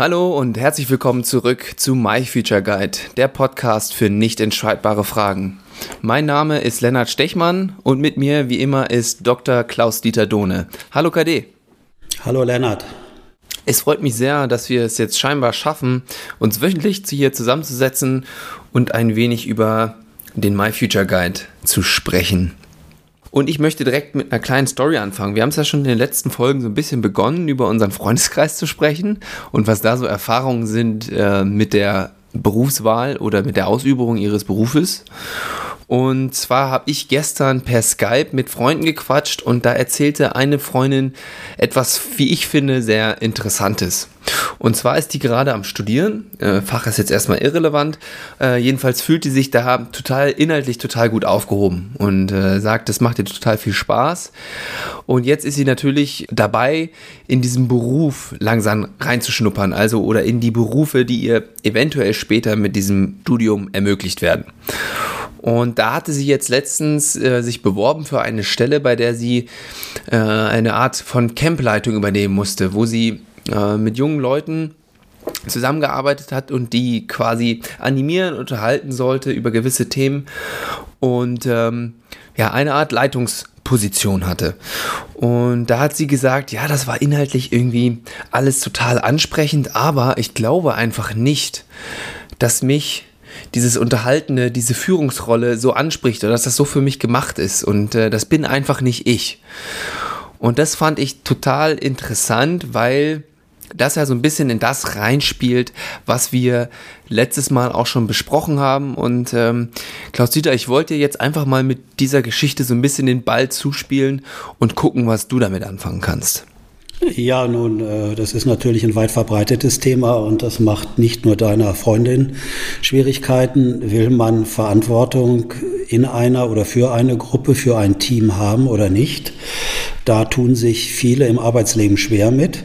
Hallo und herzlich willkommen zurück zu My Future Guide, der Podcast für nicht entscheidbare Fragen. Mein Name ist Lennart Stechmann und mit mir wie immer ist Dr. Klaus-Dieter Dohne. Hallo KD. Hallo Lennart. Es freut mich sehr, dass wir es jetzt scheinbar schaffen, uns wöchentlich hier zusammenzusetzen und ein wenig über den My Future Guide zu sprechen. Und ich möchte direkt mit einer kleinen Story anfangen. Wir haben es ja schon in den letzten Folgen so ein bisschen begonnen, über unseren Freundeskreis zu sprechen und was da so Erfahrungen sind äh, mit der Berufswahl oder mit der Ausübung ihres Berufes. Und zwar habe ich gestern per Skype mit Freunden gequatscht und da erzählte eine Freundin etwas, wie ich finde, sehr Interessantes. Und zwar ist die gerade am Studieren. Äh, Fach ist jetzt erstmal irrelevant. Äh, jedenfalls fühlt die sich da total inhaltlich total gut aufgehoben und äh, sagt, das macht ihr total viel Spaß. Und jetzt ist sie natürlich dabei, in diesen Beruf langsam reinzuschnuppern, also oder in die Berufe, die ihr eventuell später mit diesem Studium ermöglicht werden. Und da hatte sie jetzt letztens äh, sich beworben für eine Stelle, bei der sie äh, eine Art von Campleitung übernehmen musste, wo sie äh, mit jungen Leuten zusammengearbeitet hat und die quasi animieren, unterhalten sollte über gewisse Themen und ähm, ja, eine Art Leitungsposition hatte. Und da hat sie gesagt, ja, das war inhaltlich irgendwie alles total ansprechend, aber ich glaube einfach nicht, dass mich dieses Unterhaltene, diese Führungsrolle so anspricht oder dass das so für mich gemacht ist. Und äh, das bin einfach nicht ich. Und das fand ich total interessant, weil das ja so ein bisschen in das reinspielt, was wir letztes Mal auch schon besprochen haben. Und ähm, Klaus Dieter, ich wollte jetzt einfach mal mit dieser Geschichte so ein bisschen den Ball zuspielen und gucken, was du damit anfangen kannst. Ja, nun, äh, das ist natürlich ein weit verbreitetes Thema und das macht nicht nur deiner Freundin Schwierigkeiten. Will man Verantwortung in einer oder für eine Gruppe, für ein Team haben oder nicht? Da tun sich viele im Arbeitsleben schwer mit,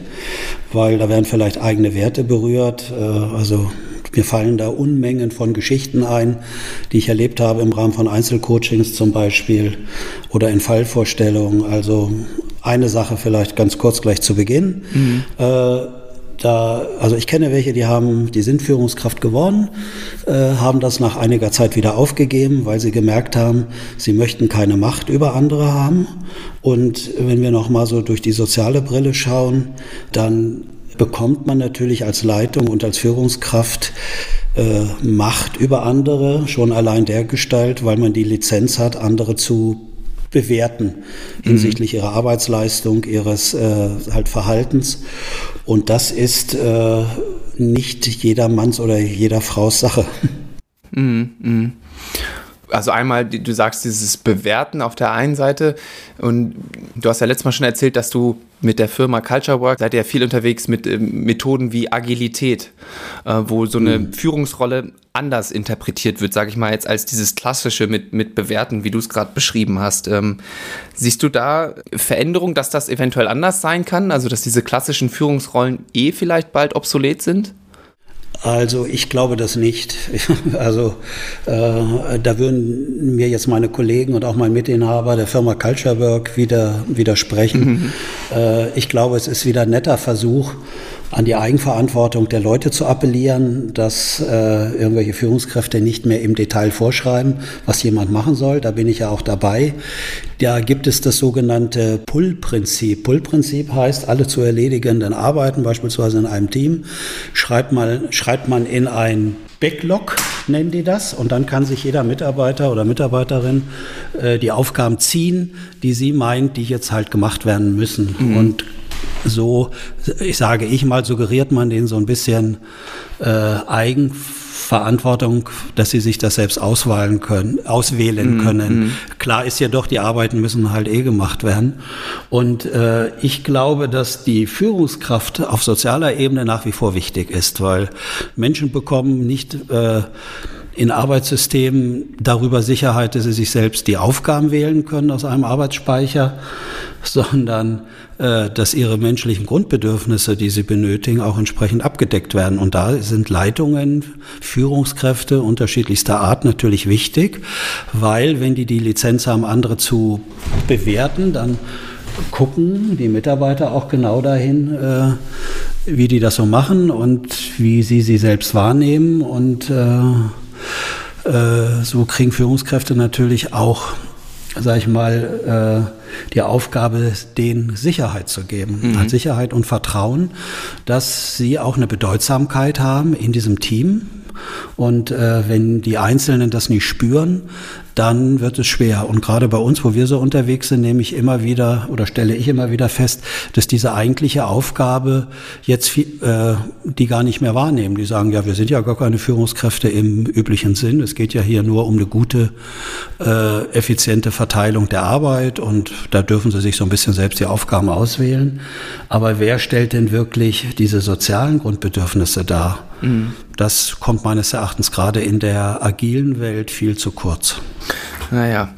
weil da werden vielleicht eigene Werte berührt. Äh, also mir fallen da Unmengen von Geschichten ein, die ich erlebt habe im Rahmen von Einzelcoachings zum Beispiel oder in Fallvorstellungen. Also eine Sache vielleicht ganz kurz gleich zu Beginn. Mhm. Äh, da, also ich kenne welche, die haben, die sind Führungskraft geworden, äh, haben das nach einiger Zeit wieder aufgegeben, weil sie gemerkt haben, sie möchten keine Macht über andere haben. Und wenn wir noch mal so durch die soziale Brille schauen, dann bekommt man natürlich als Leitung und als Führungskraft äh, Macht über andere, schon allein der Gestalt, weil man die Lizenz hat, andere zu bewerten hinsichtlich mhm. ihrer Arbeitsleistung, ihres äh, halt Verhaltens. Und das ist äh, nicht jedermanns oder jeder Fraus Sache. Mhm, mh also einmal, du sagst dieses Bewerten auf der einen Seite und du hast ja letztes Mal schon erzählt, dass du mit der Firma Culture Work seid ihr ja viel unterwegs mit äh, Methoden wie Agilität, äh, wo so eine mhm. Führungsrolle anders interpretiert wird, sage ich mal jetzt, als dieses klassische mit, mit Bewerten, wie du es gerade beschrieben hast. Ähm, siehst du da Veränderung, dass das eventuell anders sein kann? Also, dass diese klassischen Führungsrollen eh vielleicht bald obsolet sind? Also ich glaube das nicht. Also äh, da würden mir jetzt meine Kollegen und auch mein Mitinhaber der Firma Culture Work wieder widersprechen. Mhm. Äh, ich glaube, es ist wieder ein netter Versuch, an die Eigenverantwortung der Leute zu appellieren, dass äh, irgendwelche Führungskräfte nicht mehr im Detail vorschreiben, was jemand machen soll. Da bin ich ja auch dabei. Da gibt es das sogenannte Pull-Prinzip. Pull-Prinzip heißt, alle zu erledigenden Arbeiten, beispielsweise in einem Team, schreibt, mal, schreibt man in ein Backlog, nennen die das, und dann kann sich jeder Mitarbeiter oder Mitarbeiterin äh, die Aufgaben ziehen, die sie meint, die jetzt halt gemacht werden müssen. Mhm. Und so, ich sage ich mal, suggeriert man denen so ein bisschen äh, Eigenverantwortung, dass sie sich das selbst auswählen können, auswählen mm, können. Mm. Klar ist ja doch, die Arbeiten müssen halt eh gemacht werden. Und äh, ich glaube, dass die Führungskraft auf sozialer Ebene nach wie vor wichtig ist, weil Menschen bekommen nicht äh, in Arbeitssystemen darüber Sicherheit, dass sie sich selbst die Aufgaben wählen können aus einem Arbeitsspeicher, sondern äh, dass ihre menschlichen Grundbedürfnisse, die sie benötigen, auch entsprechend abgedeckt werden. Und da sind Leitungen, Führungskräfte unterschiedlichster Art natürlich wichtig, weil wenn die die Lizenz haben, andere zu bewerten, dann gucken die Mitarbeiter auch genau dahin, äh, wie die das so machen und wie sie sie selbst wahrnehmen. Und äh, so kriegen Führungskräfte natürlich auch, sag ich mal, äh, die Aufgabe, denen Sicherheit zu geben. Mhm. Sicherheit und Vertrauen, dass sie auch eine Bedeutsamkeit haben in diesem Team. Und äh, wenn die Einzelnen das nicht spüren, dann wird es schwer. Und gerade bei uns, wo wir so unterwegs sind, nehme ich immer wieder oder stelle ich immer wieder fest, dass diese eigentliche Aufgabe jetzt äh, die gar nicht mehr wahrnehmen. Die sagen, ja, wir sind ja gar keine Führungskräfte im üblichen Sinn. Es geht ja hier nur um eine gute, äh, effiziente Verteilung der Arbeit und da dürfen sie sich so ein bisschen selbst die Aufgaben auswählen. Aber wer stellt denn wirklich diese sozialen Grundbedürfnisse dar? Mhm. Das kommt meines Erachtens gerade in der agilen Welt viel zu kurz. Naja.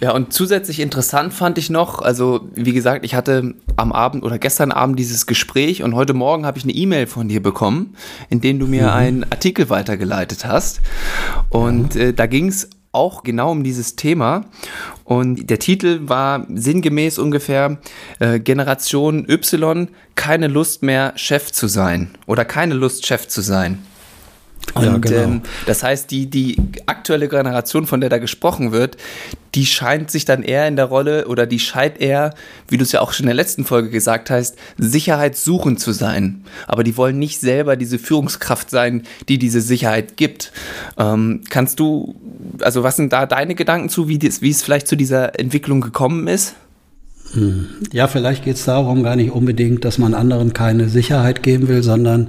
Ja, und zusätzlich interessant fand ich noch, also wie gesagt, ich hatte am Abend oder gestern Abend dieses Gespräch und heute Morgen habe ich eine E-Mail von dir bekommen, in dem du mir mhm. einen Artikel weitergeleitet hast. Und mhm. äh, da ging es auch genau um dieses Thema. Und der Titel war sinngemäß ungefähr äh, Generation Y, keine Lust mehr Chef zu sein oder keine Lust Chef zu sein. Und ja, genau. ähm, das heißt, die, die aktuelle Generation, von der da gesprochen wird, die scheint sich dann eher in der Rolle oder die scheint eher, wie du es ja auch schon in der letzten Folge gesagt hast, sicherheitssuchend zu sein. Aber die wollen nicht selber diese Führungskraft sein, die diese Sicherheit gibt. Ähm, kannst du, also was sind da deine Gedanken zu, wie, dies, wie es vielleicht zu dieser Entwicklung gekommen ist? Ja, vielleicht geht es darum gar nicht unbedingt, dass man anderen keine Sicherheit geben will, sondern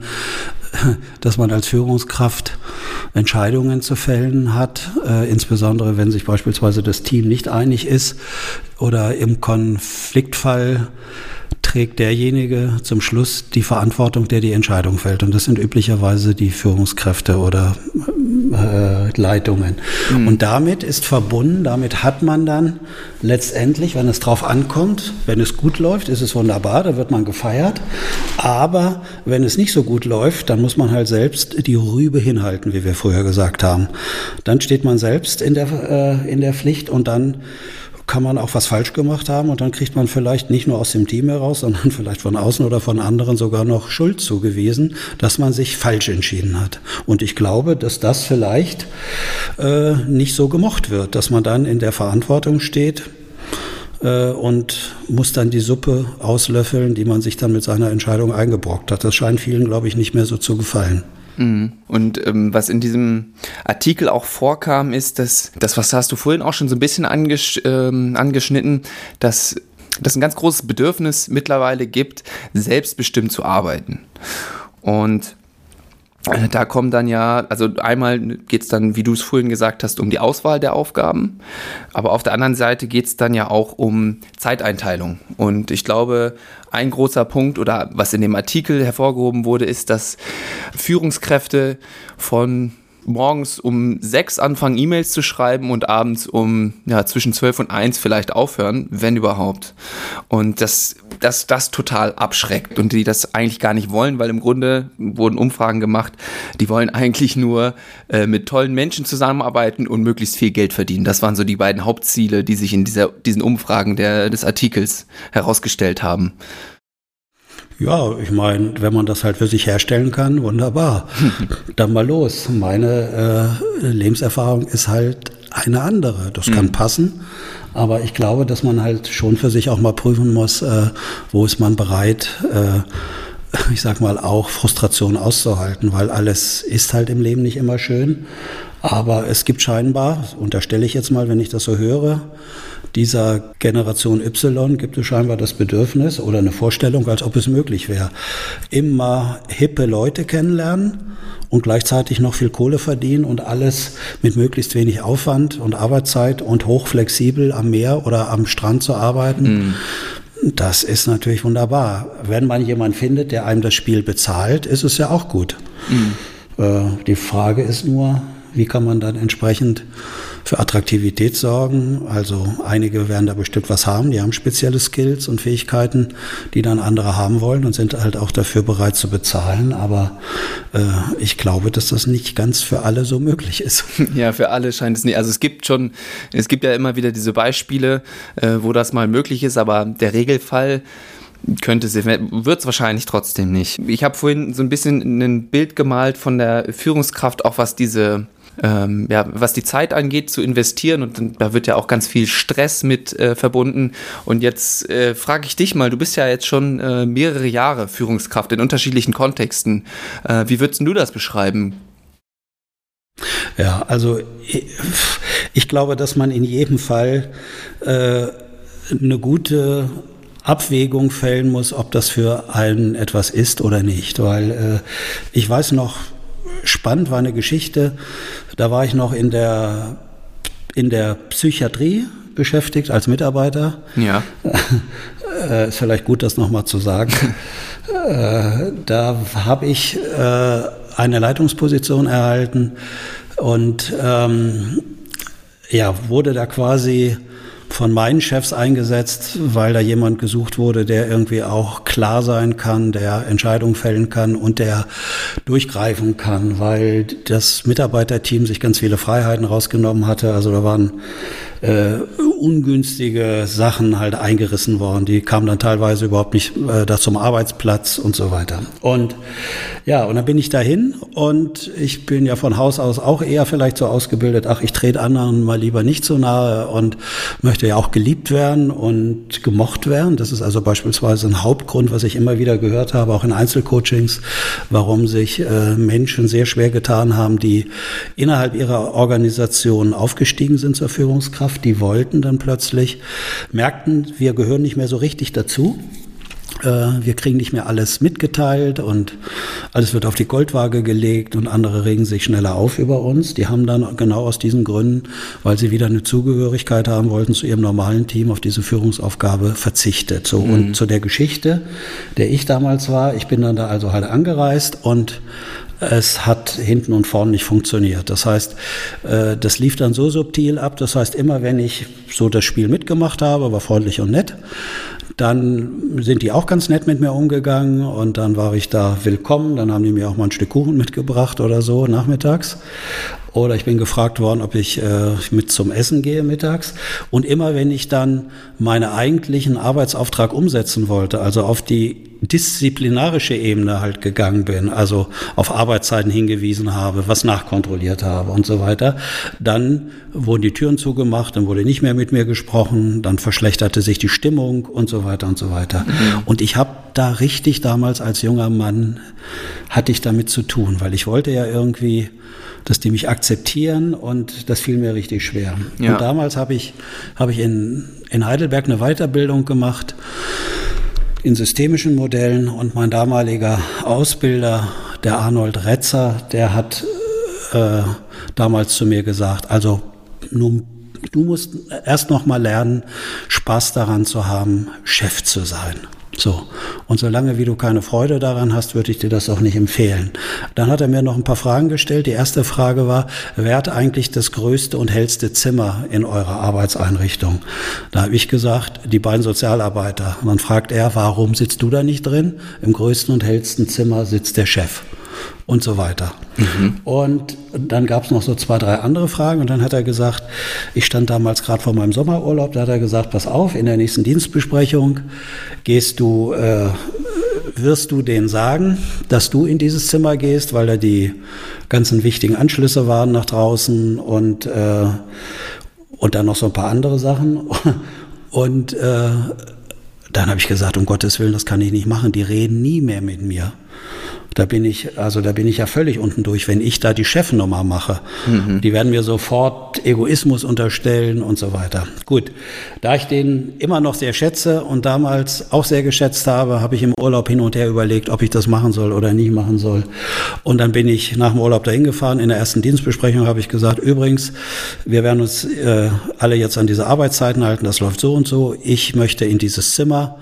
dass man als Führungskraft Entscheidungen zu fällen hat, äh, insbesondere wenn sich beispielsweise das Team nicht einig ist oder im Konfliktfall trägt derjenige zum Schluss die Verantwortung, der die Entscheidung fällt. Und das sind üblicherweise die Führungskräfte oder äh, Leitungen. Mhm. Und damit ist verbunden, damit hat man dann letztendlich, wenn es drauf ankommt, wenn es gut läuft, ist es wunderbar, da wird man gefeiert. Aber wenn es nicht so gut läuft, dann muss man halt selbst die Rübe hinhalten, wie wir früher gesagt haben. Dann steht man selbst in der, äh, in der Pflicht und dann kann man auch was falsch gemacht haben und dann kriegt man vielleicht nicht nur aus dem Team heraus, sondern vielleicht von außen oder von anderen sogar noch Schuld zugewiesen, dass man sich falsch entschieden hat. Und ich glaube, dass das vielleicht äh, nicht so gemocht wird, dass man dann in der Verantwortung steht, äh, und muss dann die Suppe auslöffeln, die man sich dann mit seiner Entscheidung eingebrockt hat. Das scheint vielen, glaube ich, nicht mehr so zu gefallen. Mhm. Und ähm, was in diesem Artikel auch vorkam, ist, dass das, was hast du vorhin auch schon so ein bisschen angesch ähm, angeschnitten, dass das ein ganz großes Bedürfnis mittlerweile gibt, selbstbestimmt zu arbeiten. Und da kommen dann ja, also einmal geht es dann, wie du es vorhin gesagt hast, um die Auswahl der Aufgaben, aber auf der anderen Seite geht es dann ja auch um Zeiteinteilung. Und ich glaube, ein großer Punkt oder was in dem Artikel hervorgehoben wurde, ist, dass Führungskräfte von morgens um sechs anfangen, E-Mails zu schreiben und abends um ja, zwischen zwölf und eins vielleicht aufhören, wenn überhaupt. Und das, das, das total abschreckt und die das eigentlich gar nicht wollen, weil im Grunde wurden Umfragen gemacht, die wollen eigentlich nur äh, mit tollen Menschen zusammenarbeiten und möglichst viel Geld verdienen. Das waren so die beiden Hauptziele, die sich in dieser, diesen Umfragen der, des Artikels herausgestellt haben. Ja, ich meine, wenn man das halt für sich herstellen kann, wunderbar. Dann mal los. Meine äh, Lebenserfahrung ist halt eine andere. Das kann mhm. passen, aber ich glaube, dass man halt schon für sich auch mal prüfen muss, äh, wo ist man bereit, äh, ich sag mal, auch Frustration auszuhalten, weil alles ist halt im Leben nicht immer schön. Aber es gibt scheinbar, unterstelle ich jetzt mal, wenn ich das so höre, dieser Generation Y gibt es scheinbar das Bedürfnis oder eine Vorstellung, als ob es möglich wäre, immer hippe Leute kennenlernen und gleichzeitig noch viel Kohle verdienen und alles mit möglichst wenig Aufwand und Arbeitszeit und hochflexibel am Meer oder am Strand zu arbeiten. Mhm. Das ist natürlich wunderbar. Wenn man jemanden findet, der einem das Spiel bezahlt, ist es ja auch gut. Mhm. Äh, die Frage ist nur, wie kann man dann entsprechend für Attraktivität sorgen. Also einige werden da bestimmt was haben, die haben spezielle Skills und Fähigkeiten, die dann andere haben wollen und sind halt auch dafür bereit zu bezahlen. Aber äh, ich glaube, dass das nicht ganz für alle so möglich ist. Ja, für alle scheint es nicht. Also es gibt schon, es gibt ja immer wieder diese Beispiele, äh, wo das mal möglich ist, aber der Regelfall könnte sie, wird es wahrscheinlich trotzdem nicht. Ich habe vorhin so ein bisschen ein Bild gemalt von der Führungskraft, auch was diese ähm, ja, was die Zeit angeht, zu investieren. Und da wird ja auch ganz viel Stress mit äh, verbunden. Und jetzt äh, frage ich dich mal, du bist ja jetzt schon äh, mehrere Jahre Führungskraft in unterschiedlichen Kontexten. Äh, wie würdest du das beschreiben? Ja, also ich, ich glaube, dass man in jedem Fall äh, eine gute Abwägung fällen muss, ob das für einen etwas ist oder nicht. Weil äh, ich weiß noch, spannend war eine Geschichte, da war ich noch in der, in der Psychiatrie beschäftigt als Mitarbeiter. Ja. äh, ist vielleicht gut, das nochmal zu sagen. äh, da habe ich äh, eine Leitungsposition erhalten und ähm, ja, wurde da quasi von meinen Chefs eingesetzt, weil da jemand gesucht wurde, der irgendwie auch klar sein kann, der Entscheidungen fällen kann und der durchgreifen kann, weil das Mitarbeiterteam sich ganz viele Freiheiten rausgenommen hatte. Also da waren äh, ungünstige Sachen halt eingerissen worden. Die kamen dann teilweise überhaupt nicht äh, da zum Arbeitsplatz und so weiter. Und ja, und dann bin ich dahin und ich bin ja von Haus aus auch eher vielleicht so ausgebildet, ach, ich trete anderen mal lieber nicht so nahe und möchte ja auch geliebt werden und gemocht werden. Das ist also beispielsweise ein Hauptgrund, was ich immer wieder gehört habe, auch in Einzelcoachings, warum sich äh, Menschen sehr schwer getan haben, die innerhalb ihrer Organisation aufgestiegen sind zur Führungskraft, die wollten dann plötzlich, merkten, wir gehören nicht mehr so richtig dazu äh, wir kriegen nicht mehr alles mitgeteilt und alles wird auf die Goldwaage gelegt und andere regen sich schneller auf über uns. Die haben dann genau aus diesen Gründen, weil sie wieder eine Zugehörigkeit haben wollten zu ihrem normalen Team, auf diese Führungsaufgabe verzichtet. So mhm. und zu der Geschichte, der ich damals war, ich bin dann da also halt angereist und es hat hinten und vorne nicht funktioniert. Das heißt, äh, das lief dann so subtil ab. Das heißt, immer wenn ich so das Spiel mitgemacht habe, war freundlich und nett, dann sind die auch ganz nett mit mir umgegangen und dann war ich da willkommen. Dann haben die mir auch mal ein Stück Kuchen mitgebracht oder so nachmittags. Oder ich bin gefragt worden, ob ich äh, mit zum Essen gehe mittags. Und immer wenn ich dann meinen eigentlichen Arbeitsauftrag umsetzen wollte, also auf die disziplinarische Ebene halt gegangen bin, also auf Arbeitszeiten hingewiesen habe, was nachkontrolliert habe und so weiter, dann wurden die Türen zugemacht, dann wurde nicht mehr mit mir gesprochen, dann verschlechterte sich die Stimmung und so weiter und so weiter. Mhm. Und ich habe da richtig damals als junger Mann, hatte ich damit zu tun, weil ich wollte ja irgendwie dass die mich akzeptieren und das fiel mir richtig schwer. Ja. Und damals habe ich, hab ich in, in Heidelberg eine Weiterbildung gemacht in systemischen Modellen und mein damaliger Ausbilder, der Arnold Retzer, der hat äh, damals zu mir gesagt, also nun, du musst erst noch mal lernen, Spaß daran zu haben, Chef zu sein. So. Und solange wie du keine Freude daran hast, würde ich dir das auch nicht empfehlen. Dann hat er mir noch ein paar Fragen gestellt. Die erste Frage war, wer hat eigentlich das größte und hellste Zimmer in eurer Arbeitseinrichtung? Da habe ich gesagt, die beiden Sozialarbeiter. Und dann fragt er, warum sitzt du da nicht drin? Im größten und hellsten Zimmer sitzt der Chef und so weiter. Mhm. Und dann gab es noch so zwei, drei andere Fragen und dann hat er gesagt, ich stand damals gerade vor meinem Sommerurlaub, da hat er gesagt, pass auf, in der nächsten Dienstbesprechung gehst du, äh, wirst du denen sagen, dass du in dieses Zimmer gehst, weil da die ganzen wichtigen Anschlüsse waren nach draußen und, äh, und dann noch so ein paar andere Sachen. Und äh, dann habe ich gesagt, um Gottes Willen, das kann ich nicht machen. Die reden nie mehr mit mir. Da bin ich, also da bin ich ja völlig unten durch, wenn ich da die Chefnummer mache. Mhm. Die werden mir sofort Egoismus unterstellen und so weiter. Gut, da ich den immer noch sehr schätze und damals auch sehr geschätzt habe, habe ich im Urlaub hin und her überlegt, ob ich das machen soll oder nicht machen soll. Und dann bin ich nach dem Urlaub dahin gefahren. In der ersten Dienstbesprechung habe ich gesagt, übrigens, wir werden uns äh, alle jetzt an diese Arbeitszeiten halten, das läuft so und so. Ich möchte in dieses Zimmer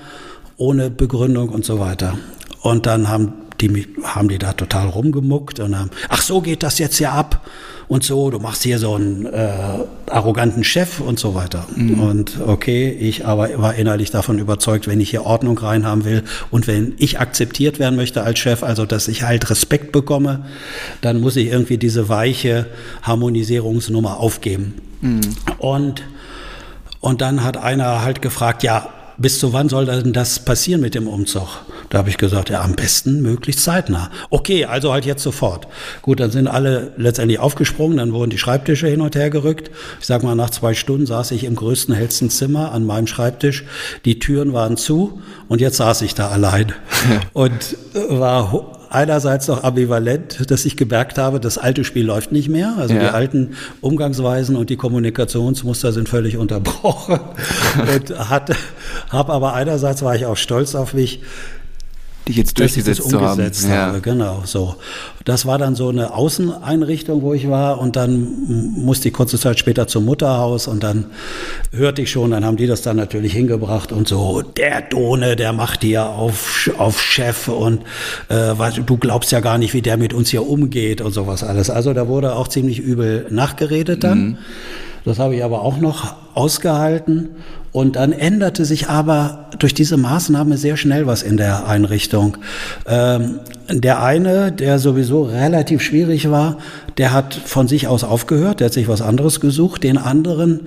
ohne Begründung und so weiter. Und dann haben die haben die da total rumgemuckt und haben, ach so geht das jetzt ja ab und so, du machst hier so einen äh, arroganten Chef und so weiter. Mhm. Und okay, ich aber war innerlich davon überzeugt, wenn ich hier Ordnung reinhaben will und wenn ich akzeptiert werden möchte als Chef, also dass ich halt Respekt bekomme, dann muss ich irgendwie diese weiche Harmonisierungsnummer aufgeben. Mhm. Und, und dann hat einer halt gefragt, ja, bis zu wann soll denn das passieren mit dem Umzug? Da habe ich gesagt, ja, am besten möglichst zeitnah. Okay, also halt jetzt sofort. Gut, dann sind alle letztendlich aufgesprungen, dann wurden die Schreibtische hin und her gerückt. Ich sag mal, nach zwei Stunden saß ich im größten, hellsten Zimmer an meinem Schreibtisch. Die Türen waren zu und jetzt saß ich da allein und war einerseits noch ambivalent, dass ich gemerkt habe, das alte Spiel läuft nicht mehr. Also ja. die alten Umgangsweisen und die Kommunikationsmuster sind völlig unterbrochen. und hatte, habe aber einerseits war ich auch stolz auf mich, die jetzt durchgesetzt dass ich das umgesetzt habe. Ja. Genau, so. Das war dann so eine Außeneinrichtung, wo ich war und dann musste ich kurze Zeit später zum Mutterhaus und dann hörte ich schon, dann haben die das dann natürlich hingebracht und so, der Done, der macht hier auf, auf Chef und äh, du glaubst ja gar nicht, wie der mit uns hier umgeht und sowas alles. Also da wurde auch ziemlich übel nachgeredet dann. Mhm. Das habe ich aber auch noch ausgehalten. Und dann änderte sich aber durch diese Maßnahme sehr schnell was in der Einrichtung. Ähm, der eine, der sowieso relativ schwierig war, der hat von sich aus aufgehört, der hat sich was anderes gesucht. Den anderen,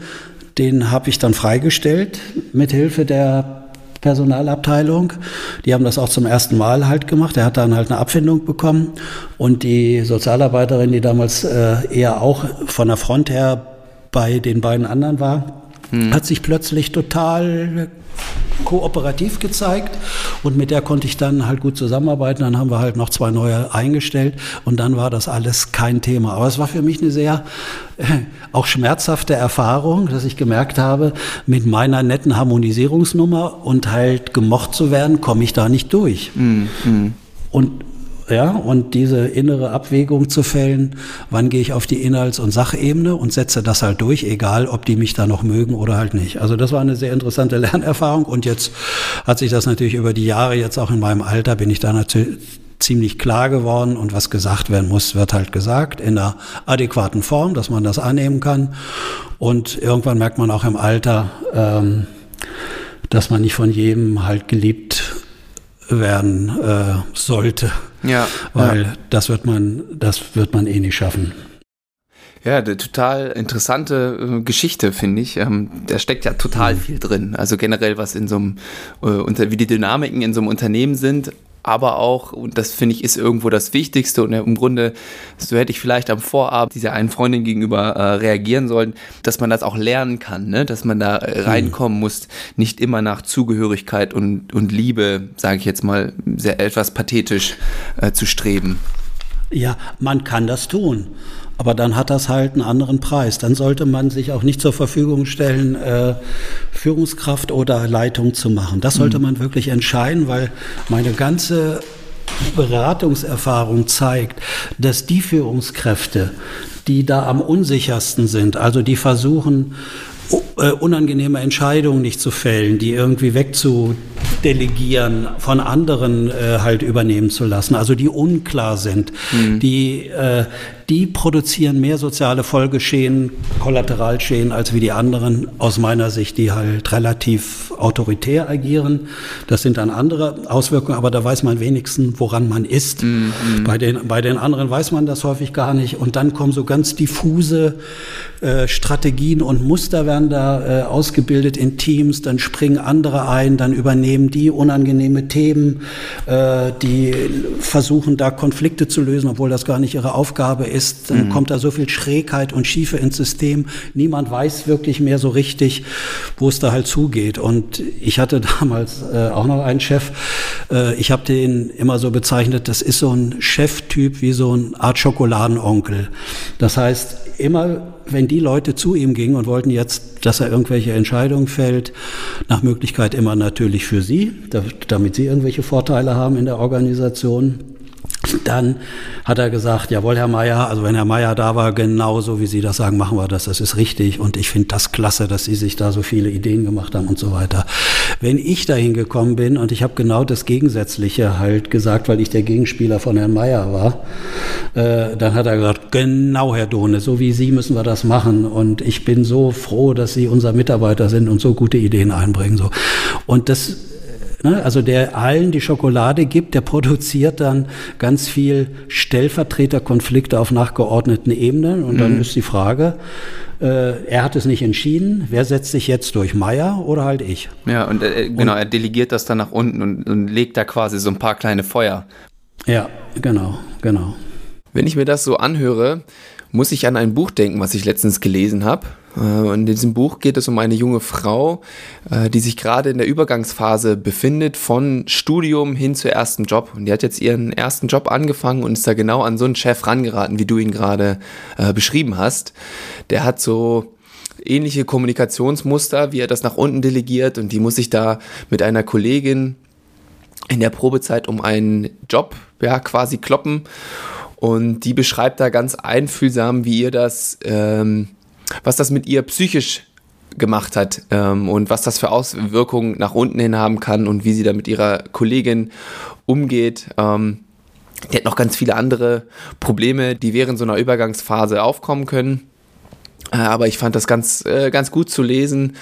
den habe ich dann freigestellt mit Hilfe der Personalabteilung. Die haben das auch zum ersten Mal halt gemacht. Er hat dann halt eine Abfindung bekommen. Und die Sozialarbeiterin, die damals äh, eher auch von der Front her bei den beiden anderen war, hm. hat sich plötzlich total kooperativ gezeigt und mit der konnte ich dann halt gut zusammenarbeiten. Dann haben wir halt noch zwei neue eingestellt und dann war das alles kein Thema. Aber es war für mich eine sehr äh, auch schmerzhafte Erfahrung, dass ich gemerkt habe, mit meiner netten Harmonisierungsnummer und halt gemocht zu werden, komme ich da nicht durch. Mhm. Und ja, und diese innere Abwägung zu fällen, wann gehe ich auf die Inhalts- und Sachebene und setze das halt durch, egal ob die mich da noch mögen oder halt nicht. Also das war eine sehr interessante Lernerfahrung und jetzt hat sich das natürlich über die Jahre, jetzt auch in meinem Alter, bin ich da natürlich ziemlich klar geworden und was gesagt werden muss, wird halt gesagt in einer adäquaten Form, dass man das annehmen kann. Und irgendwann merkt man auch im Alter, ähm, dass man nicht von jedem halt geliebt werden äh, sollte. Ja. Weil ja. das wird man, das wird man eh nicht schaffen. Ja, eine total interessante äh, Geschichte, finde ich. Ähm, da steckt ja total mhm. viel drin. Also generell, was in so einem, äh, unter, wie die Dynamiken in so einem Unternehmen sind, aber auch, und das finde ich ist irgendwo das Wichtigste und im Grunde, so hätte ich vielleicht am Vorabend dieser einen Freundin gegenüber äh, reagieren sollen, dass man das auch lernen kann, ne? dass man da äh, reinkommen mhm. muss, nicht immer nach Zugehörigkeit und, und Liebe, sage ich jetzt mal, sehr etwas pathetisch äh, zu streben. Ja, man kann das tun. Aber dann hat das halt einen anderen Preis. Dann sollte man sich auch nicht zur Verfügung stellen, äh, Führungskraft oder Leitung zu machen. Das sollte mhm. man wirklich entscheiden, weil meine ganze Beratungserfahrung zeigt, dass die Führungskräfte, die da am unsichersten sind, also die versuchen, äh, unangenehme Entscheidungen nicht zu fällen, die irgendwie wegzudelegieren, von anderen äh, halt übernehmen zu lassen, also die unklar sind, mhm. die, äh, die produzieren mehr soziale Folgeschäden, Kollateralschäden als wie die anderen, aus meiner Sicht, die halt relativ autoritär agieren. Das sind dann andere Auswirkungen, aber da weiß man wenigstens, woran man ist. Mhm. Bei, den, bei den anderen weiß man das häufig gar nicht. Und dann kommen so ganz diffuse äh, Strategien und Muster werden da äh, ausgebildet in Teams, dann springen andere ein, dann übernehmen die unangenehme Themen, äh, die versuchen da Konflikte zu lösen, obwohl das gar nicht ihre Aufgabe ist ist, dann mhm. kommt da so viel Schrägheit und Schiefe ins System. Niemand weiß wirklich mehr so richtig, wo es da halt zugeht. Und ich hatte damals äh, auch noch einen Chef, äh, ich habe den immer so bezeichnet, das ist so ein Cheftyp wie so eine Art Schokoladenonkel. Das heißt, immer wenn die Leute zu ihm gingen und wollten jetzt, dass er irgendwelche Entscheidungen fällt, nach Möglichkeit immer natürlich für sie, damit sie irgendwelche Vorteile haben in der Organisation, dann hat er gesagt, jawohl, Herr Meier, also wenn Herr Meier da war, genauso wie Sie das sagen, machen wir das, das ist richtig und ich finde das klasse, dass Sie sich da so viele Ideen gemacht haben und so weiter. Wenn ich dahin gekommen bin und ich habe genau das Gegensätzliche halt gesagt, weil ich der Gegenspieler von Herrn Meier war, äh, dann hat er gesagt, genau, Herr Dohne, so wie Sie müssen wir das machen und ich bin so froh, dass Sie unser Mitarbeiter sind und so gute Ideen einbringen. So. Und das Ne? Also der allen die Schokolade gibt, der produziert dann ganz viel Stellvertreterkonflikte auf nachgeordneten Ebenen. Und dann mhm. ist die Frage, äh, er hat es nicht entschieden. Wer setzt sich jetzt durch? Meier oder halt ich? Ja, und äh, genau, und, er delegiert das dann nach unten und, und legt da quasi so ein paar kleine Feuer. Ja, genau, genau. Wenn ich mir das so anhöre, muss ich an ein Buch denken, was ich letztens gelesen habe. Äh, in diesem Buch geht es um eine junge Frau, äh, die sich gerade in der Übergangsphase befindet von Studium hin zu ersten Job. Und die hat jetzt ihren ersten Job angefangen und ist da genau an so einen Chef rangeraten, wie du ihn gerade äh, beschrieben hast. Der hat so ähnliche Kommunikationsmuster, wie er das nach unten delegiert und die muss sich da mit einer Kollegin in der Probezeit um einen Job ja quasi kloppen und die beschreibt da ganz einfühlsam, wie ihr das, ähm, was das mit ihr psychisch gemacht hat ähm, und was das für Auswirkungen nach unten hin haben kann und wie sie da mit ihrer Kollegin umgeht. Ähm, die hat noch ganz viele andere Probleme, die während so einer Übergangsphase aufkommen können. Äh, aber ich fand das ganz, äh, ganz gut zu lesen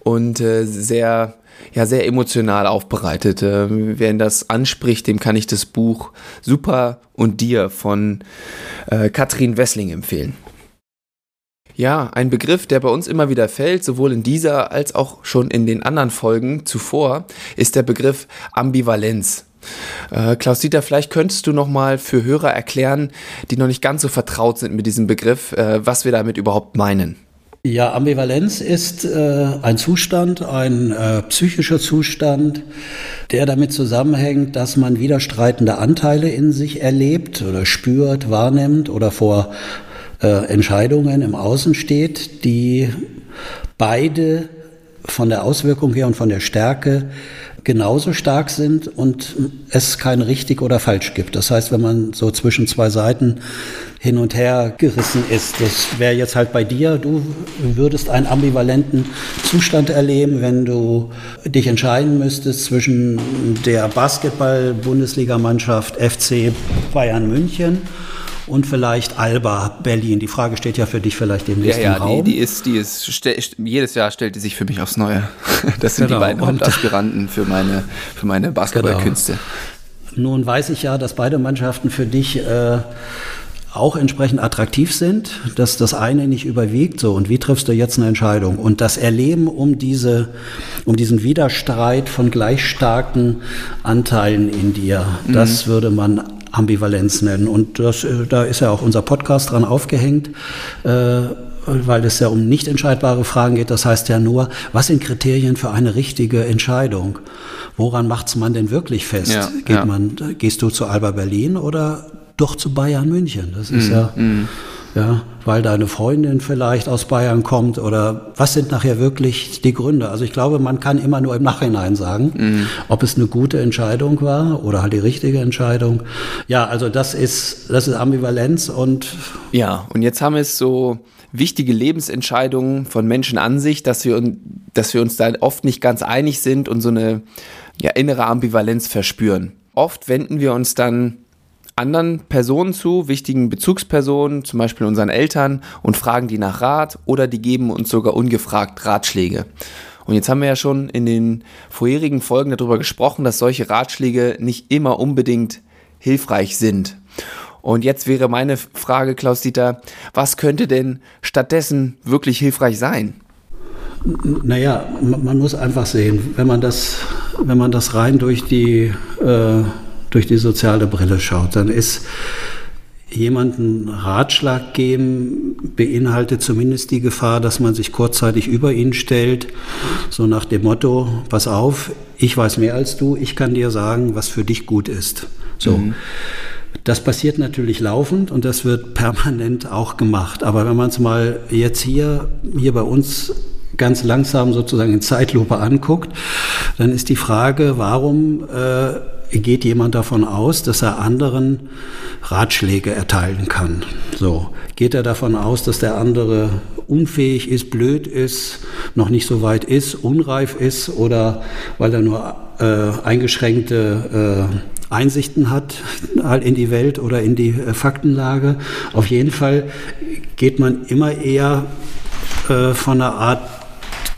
und äh, sehr ja sehr emotional aufbereitet. Äh, wer das anspricht, dem kann ich das Buch Super und dir von äh, Katrin Wessling empfehlen. Ja, ein Begriff, der bei uns immer wieder fällt, sowohl in dieser als auch schon in den anderen Folgen zuvor, ist der Begriff Ambivalenz. Äh, Klaus Dieter, vielleicht könntest du noch mal für Hörer erklären, die noch nicht ganz so vertraut sind mit diesem Begriff, äh, was wir damit überhaupt meinen. Ja, Ambivalenz ist äh, ein Zustand, ein äh, psychischer Zustand, der damit zusammenhängt, dass man widerstreitende Anteile in sich erlebt oder spürt, wahrnimmt oder vor Entscheidungen im Außen steht, die beide von der Auswirkung her und von der Stärke genauso stark sind und es kein richtig oder falsch gibt. Das heißt, wenn man so zwischen zwei Seiten hin und her gerissen ist, das wäre jetzt halt bei dir, du würdest einen ambivalenten Zustand erleben, wenn du dich entscheiden müsstest zwischen der Basketball-Bundesligamannschaft FC Bayern München und vielleicht Alba Berlin. Die Frage steht ja für dich vielleicht demnächst ja, ja, im Raum. Die, die ist, die ist, jedes Jahr stellt die sich für mich aufs Neue. Das sind genau. die beiden Hauptaspiranten für meine, für meine Basketballkünste. Genau. Nun weiß ich ja, dass beide Mannschaften für dich äh, auch entsprechend attraktiv sind, dass das eine nicht überwiegt. So, und wie triffst du jetzt eine Entscheidung? Und das Erleben um diese, um diesen Widerstreit von gleich starken Anteilen in dir, mhm. das würde man Ambivalenz nennen. Und das, äh, da ist ja auch unser Podcast dran aufgehängt. Äh, weil es ja um nicht entscheidbare Fragen geht. Das heißt ja nur, was sind Kriterien für eine richtige Entscheidung? Woran macht's man denn wirklich fest? Ja, Geht ja. man, gehst du zu Alba Berlin oder doch zu Bayern München? Das ist mm, ja, mm ja, weil deine Freundin vielleicht aus Bayern kommt oder was sind nachher wirklich die Gründe? Also ich glaube, man kann immer nur im Nachhinein sagen, mhm. ob es eine gute Entscheidung war oder halt die richtige Entscheidung. Ja, also das ist, das ist Ambivalenz und. Ja, und jetzt haben wir es so wichtige Lebensentscheidungen von Menschen an sich, dass wir, dass wir uns da oft nicht ganz einig sind und so eine ja, innere Ambivalenz verspüren. Oft wenden wir uns dann anderen Personen zu, wichtigen Bezugspersonen, zum Beispiel unseren Eltern, und fragen die nach Rat oder die geben uns sogar ungefragt Ratschläge. Und jetzt haben wir ja schon in den vorherigen Folgen darüber gesprochen, dass solche Ratschläge nicht immer unbedingt hilfreich sind. Und jetzt wäre meine Frage, Klaus-Dieter, was könnte denn stattdessen wirklich hilfreich sein? Naja, man muss einfach sehen, wenn man das, wenn man das rein durch die äh, durch die soziale Brille schaut, dann ist jemanden Ratschlag geben beinhaltet zumindest die Gefahr, dass man sich kurzzeitig über ihn stellt, so nach dem Motto, pass auf, ich weiß mehr als du, ich kann dir sagen, was für dich gut ist. So. Mhm. Das passiert natürlich laufend und das wird permanent auch gemacht. Aber wenn man es mal jetzt hier, hier bei uns ganz langsam sozusagen in Zeitlupe anguckt, dann ist die Frage, warum äh, geht jemand davon aus, dass er anderen Ratschläge erteilen kann. So geht er davon aus, dass der andere unfähig ist, blöd ist, noch nicht so weit ist, unreif ist oder weil er nur äh, eingeschränkte äh, Einsichten hat halt in die Welt oder in die äh, Faktenlage. Auf jeden Fall geht man immer eher äh, von einer Art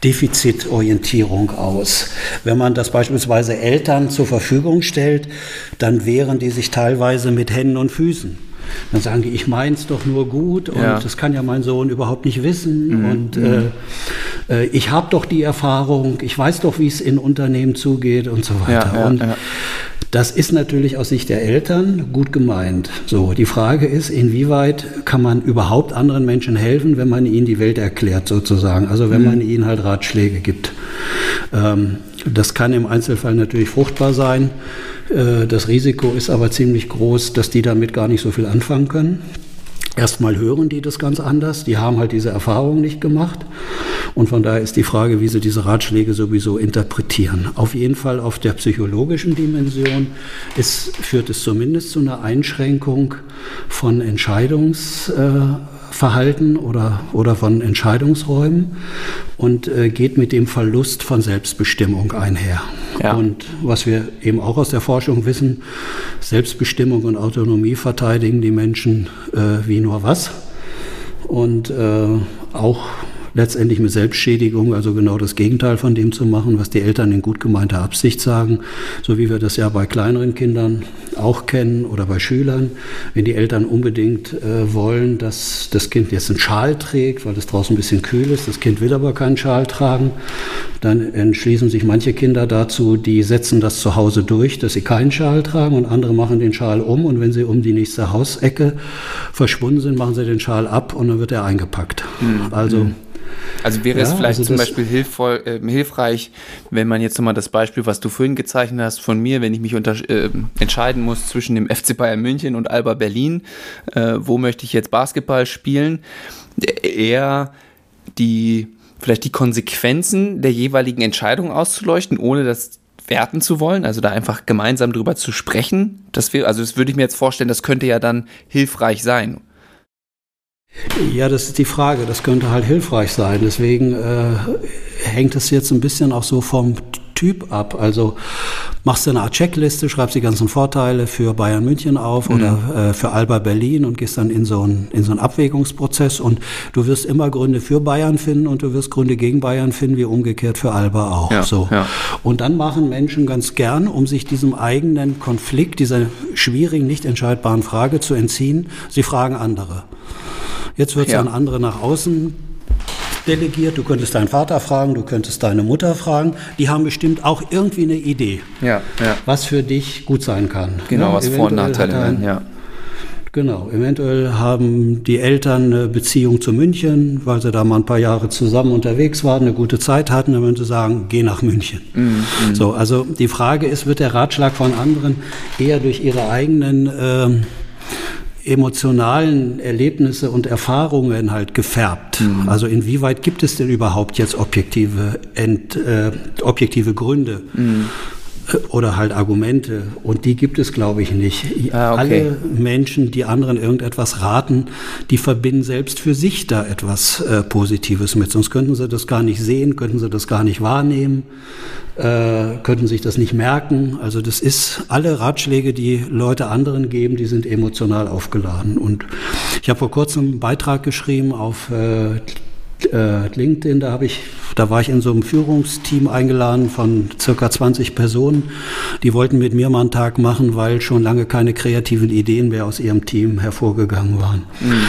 Defizitorientierung aus. Wenn man das beispielsweise Eltern zur Verfügung stellt, dann wehren die sich teilweise mit Händen und Füßen. Dann sagen die, ich meins doch nur gut und ja. das kann ja mein Sohn überhaupt nicht wissen. Mhm. Und äh, äh ich habe doch die Erfahrung, ich weiß doch, wie es in Unternehmen zugeht und so weiter. Ja, ja, und das ist natürlich aus Sicht der Eltern gut gemeint. So, die Frage ist, inwieweit kann man überhaupt anderen Menschen helfen, wenn man ihnen die Welt erklärt, sozusagen. Also wenn mhm. man ihnen halt Ratschläge gibt. Ähm, das kann im Einzelfall natürlich fruchtbar sein. Äh, das Risiko ist aber ziemlich groß, dass die damit gar nicht so viel anfangen können. Erstmal hören die das ganz anders. Die haben halt diese Erfahrung nicht gemacht. Und von daher ist die Frage, wie sie diese Ratschläge sowieso interpretieren. Auf jeden Fall auf der psychologischen Dimension ist, führt es zumindest zu einer Einschränkung von Entscheidungs, äh, oder, oder von Entscheidungsräumen und äh, geht mit dem Verlust von Selbstbestimmung einher. Ja. Und was wir eben auch aus der Forschung wissen, Selbstbestimmung und Autonomie verteidigen die Menschen äh, wie nur was. Und äh, auch letztendlich mit Selbstschädigung, also genau das Gegenteil von dem zu machen, was die Eltern in gut gemeinter Absicht sagen, so wie wir das ja bei kleineren Kindern auch kennen oder bei Schülern. Wenn die Eltern unbedingt äh, wollen, dass das Kind jetzt einen Schal trägt, weil es draußen ein bisschen kühl ist, das Kind will aber keinen Schal tragen, dann entschließen sich manche Kinder dazu, die setzen das zu Hause durch, dass sie keinen Schal tragen und andere machen den Schal um und wenn sie um die nächste Hausecke verschwunden sind, machen sie den Schal ab und dann wird er eingepackt. Mhm. Also also wäre ja, es vielleicht also zum Beispiel hilfvoll, äh, hilfreich, wenn man jetzt nochmal das Beispiel, was du vorhin gezeichnet hast, von mir, wenn ich mich unter, äh, entscheiden muss zwischen dem FC Bayern München und Alba Berlin, äh, wo möchte ich jetzt Basketball spielen, eher die vielleicht die Konsequenzen der jeweiligen Entscheidung auszuleuchten, ohne das werten zu wollen, also da einfach gemeinsam drüber zu sprechen. Das wir, also das würde ich mir jetzt vorstellen, das könnte ja dann hilfreich sein. Ja, das ist die Frage. Das könnte halt hilfreich sein. Deswegen äh, hängt es jetzt ein bisschen auch so vom Typ ab. Also machst du eine Art Checkliste, schreibst die ganzen Vorteile für Bayern München auf mhm. oder äh, für Alba Berlin und gehst dann in so, einen, in so einen Abwägungsprozess und du wirst immer Gründe für Bayern finden und du wirst Gründe gegen Bayern finden, wie umgekehrt für Alba auch. Ja, so. Ja. Und dann machen Menschen ganz gern, um sich diesem eigenen Konflikt, dieser schwierigen, nicht entscheidbaren Frage zu entziehen, sie fragen andere. Jetzt wird es ja. an andere nach außen delegiert. Du könntest deinen Vater fragen, du könntest deine Mutter fragen. Die haben bestimmt auch irgendwie eine Idee, ja, ja. was für dich gut sein kann. Genau, ja, was Vor- und Nachteile werden, ja. Genau, eventuell haben die Eltern eine Beziehung zu München, weil sie da mal ein paar Jahre zusammen unterwegs waren, eine gute Zeit hatten, dann würden sie sagen, geh nach München. Mhm. So, also die Frage ist, wird der Ratschlag von anderen eher durch ihre eigenen äh, emotionalen Erlebnisse und Erfahrungen halt gefärbt. Mhm. Also inwieweit gibt es denn überhaupt jetzt objektive, Ent, äh, objektive Gründe? Mhm oder halt Argumente. Und die gibt es, glaube ich, nicht. Ah, okay. Alle Menschen, die anderen irgendetwas raten, die verbinden selbst für sich da etwas äh, Positives mit. Sonst könnten sie das gar nicht sehen, könnten sie das gar nicht wahrnehmen, äh, könnten sich das nicht merken. Also das ist, alle Ratschläge, die Leute anderen geben, die sind emotional aufgeladen. Und ich habe vor kurzem einen Beitrag geschrieben auf äh, äh, LinkedIn, da habe ich, da war ich in so einem Führungsteam eingeladen von circa 20 Personen. Die wollten mit mir mal einen Tag machen, weil schon lange keine kreativen Ideen mehr aus ihrem Team hervorgegangen waren. Mhm.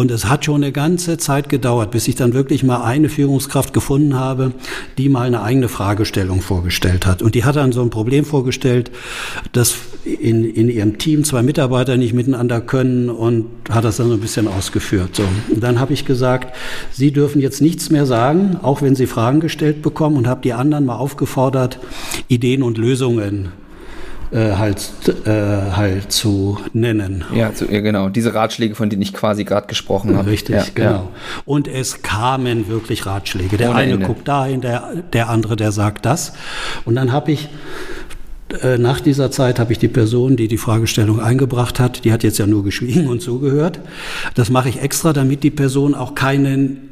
Und es hat schon eine ganze Zeit gedauert, bis ich dann wirklich mal eine Führungskraft gefunden habe, die mal eine eigene Fragestellung vorgestellt hat. Und die hat dann so ein Problem vorgestellt, dass in, in ihrem Team zwei Mitarbeiter nicht miteinander können und hat das dann so ein bisschen ausgeführt. So. Und dann habe ich gesagt, Sie dürfen jetzt nichts mehr sagen, auch wenn Sie Fragen gestellt bekommen und habe die anderen mal aufgefordert, Ideen und Lösungen äh, halt, äh, halt zu nennen. Ja, zu, ja, genau. Diese Ratschläge, von denen ich quasi gerade gesprochen habe. Richtig, ja, genau. Ja. Und es kamen wirklich Ratschläge. Der Ohne eine Ende. guckt dahin, der, der andere, der sagt das. Und dann habe ich äh, nach dieser Zeit habe ich die Person, die die Fragestellung eingebracht hat, die hat jetzt ja nur geschwiegen und zugehört. Das mache ich extra, damit die Person auch keinen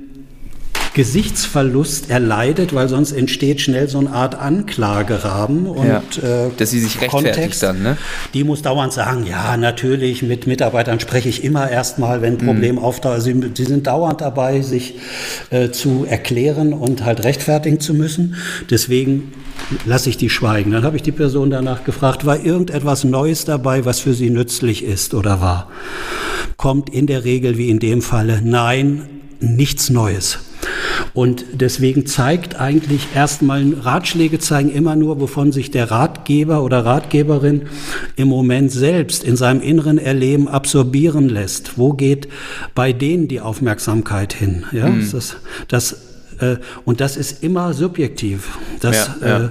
Gesichtsverlust erleidet, weil sonst entsteht schnell so eine Art Anklagerahmen und ja, äh, dass sie sich rechtfertigt Kontext, dann, ne? Die muss dauernd sagen, ja, natürlich, mit Mitarbeitern spreche ich immer erstmal, wenn ein Problem mhm. auftaucht. Sie, sie, sind dauernd dabei, sich äh, zu erklären und halt rechtfertigen zu müssen. Deswegen lasse ich die schweigen. Dann habe ich die Person danach gefragt, war irgendetwas Neues dabei, was für sie nützlich ist oder war? Kommt in der Regel, wie in dem Falle, nein, nichts Neues. Und deswegen zeigt eigentlich erstmal, Ratschläge zeigen immer nur, wovon sich der Ratgeber oder Ratgeberin im Moment selbst in seinem inneren Erleben absorbieren lässt. Wo geht bei denen die Aufmerksamkeit hin? Ja, mhm. das, das äh, und das ist immer subjektiv. Das, ja, ja. Äh,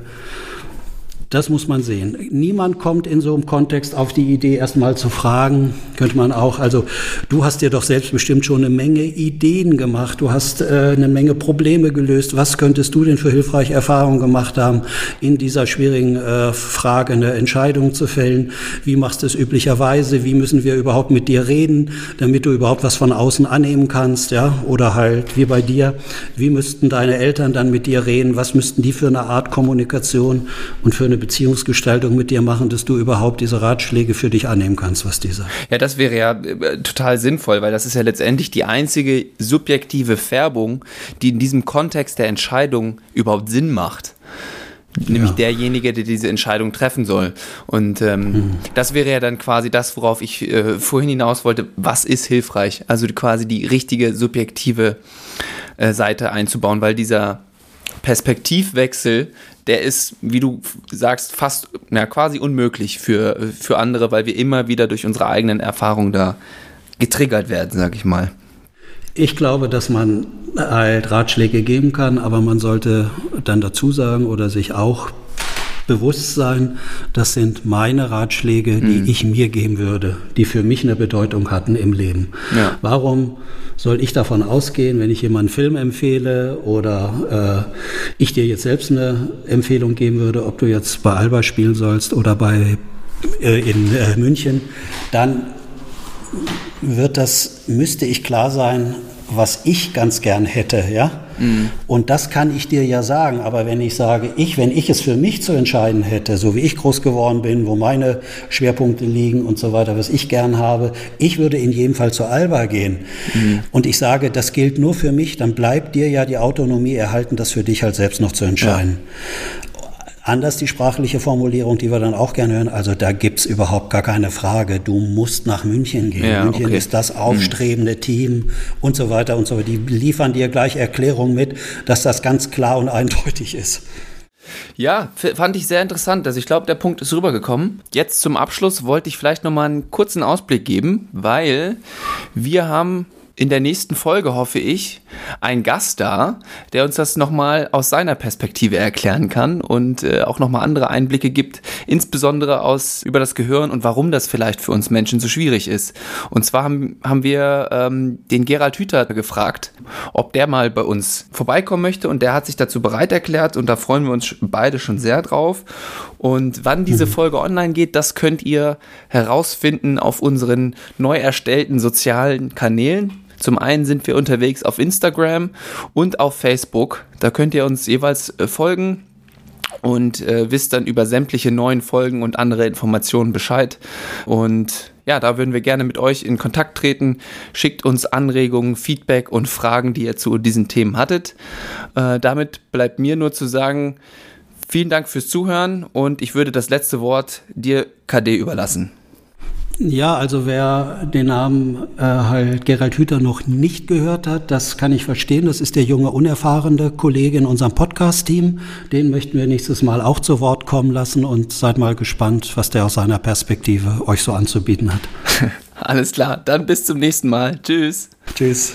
das muss man sehen. Niemand kommt in so einem Kontext auf die Idee, erstmal zu fragen, könnte man auch, also du hast dir doch selbst bestimmt schon eine Menge Ideen gemacht, du hast äh, eine Menge Probleme gelöst. Was könntest du denn für hilfreiche Erfahrungen gemacht haben, in dieser schwierigen äh, Frage eine Entscheidung zu fällen? Wie machst du es üblicherweise? Wie müssen wir überhaupt mit dir reden, damit du überhaupt was von außen annehmen kannst? Ja? Oder halt wie bei dir, wie müssten deine Eltern dann mit dir reden? Was müssten die für eine Art Kommunikation und für eine eine Beziehungsgestaltung mit dir machen, dass du überhaupt diese Ratschläge für dich annehmen kannst, was die sagen. Ja, das wäre ja äh, total sinnvoll, weil das ist ja letztendlich die einzige subjektive Färbung, die in diesem Kontext der Entscheidung überhaupt Sinn macht nämlich ja. derjenige, der diese Entscheidung treffen soll. Und ähm, mhm. das wäre ja dann quasi das, worauf ich äh, vorhin hinaus wollte. Was ist hilfreich? Also quasi die richtige subjektive äh, Seite einzubauen, weil dieser Perspektivwechsel der ist, wie du sagst, fast na, quasi unmöglich für, für andere, weil wir immer wieder durch unsere eigenen Erfahrungen da getriggert werden, sag ich mal. Ich glaube, dass man halt Ratschläge geben kann, aber man sollte dann dazu sagen oder sich auch bewusst sein, das sind meine Ratschläge, die mhm. ich mir geben würde, die für mich eine Bedeutung hatten im Leben. Ja. Warum soll ich davon ausgehen, wenn ich jemanden einen Film empfehle oder äh, ich dir jetzt selbst eine Empfehlung geben würde, ob du jetzt bei Alba spielen sollst oder bei äh, in äh, München, dann wird das, müsste ich klar sein, was ich ganz gern hätte, ja. Mhm. Und das kann ich dir ja sagen. Aber wenn ich sage, ich, wenn ich es für mich zu entscheiden hätte, so wie ich groß geworden bin, wo meine Schwerpunkte liegen und so weiter, was ich gern habe, ich würde in jedem Fall zur Alba gehen. Mhm. Und ich sage, das gilt nur für mich, dann bleibt dir ja die Autonomie erhalten, das für dich halt selbst noch zu entscheiden. Ja. Anders die sprachliche Formulierung, die wir dann auch gerne hören. Also da gibt's überhaupt gar keine Frage. Du musst nach München gehen. Ja, München okay. ist das aufstrebende hm. Team und so weiter und so weiter. Die liefern dir gleich Erklärungen mit, dass das ganz klar und eindeutig ist. Ja, fand ich sehr interessant. Also ich glaube, der Punkt ist rübergekommen. Jetzt zum Abschluss wollte ich vielleicht noch mal einen kurzen Ausblick geben, weil wir haben in der nächsten Folge, hoffe ich, einen Gast da, der uns das nochmal aus seiner Perspektive erklären kann und äh, auch nochmal andere Einblicke gibt, insbesondere aus über das Gehirn und warum das vielleicht für uns Menschen so schwierig ist. Und zwar haben, haben wir ähm, den Gerald Hüther gefragt, ob der mal bei uns vorbeikommen möchte und der hat sich dazu bereit erklärt und da freuen wir uns beide schon sehr drauf. Und wann diese mhm. Folge online geht, das könnt ihr herausfinden auf unseren neu erstellten sozialen Kanälen. Zum einen sind wir unterwegs auf Instagram und auf Facebook. Da könnt ihr uns jeweils äh, folgen und äh, wisst dann über sämtliche neuen Folgen und andere Informationen Bescheid. Und ja, da würden wir gerne mit euch in Kontakt treten. Schickt uns Anregungen, Feedback und Fragen, die ihr zu diesen Themen hattet. Äh, damit bleibt mir nur zu sagen, vielen Dank fürs Zuhören und ich würde das letzte Wort dir, KD, überlassen. Ja, also wer den Namen äh, halt Gerald Hüther noch nicht gehört hat, das kann ich verstehen. Das ist der junge, unerfahrene Kollege in unserem Podcast-Team. Den möchten wir nächstes Mal auch zu Wort kommen lassen und seid mal gespannt, was der aus seiner Perspektive euch so anzubieten hat. Alles klar, dann bis zum nächsten Mal. Tschüss. Tschüss.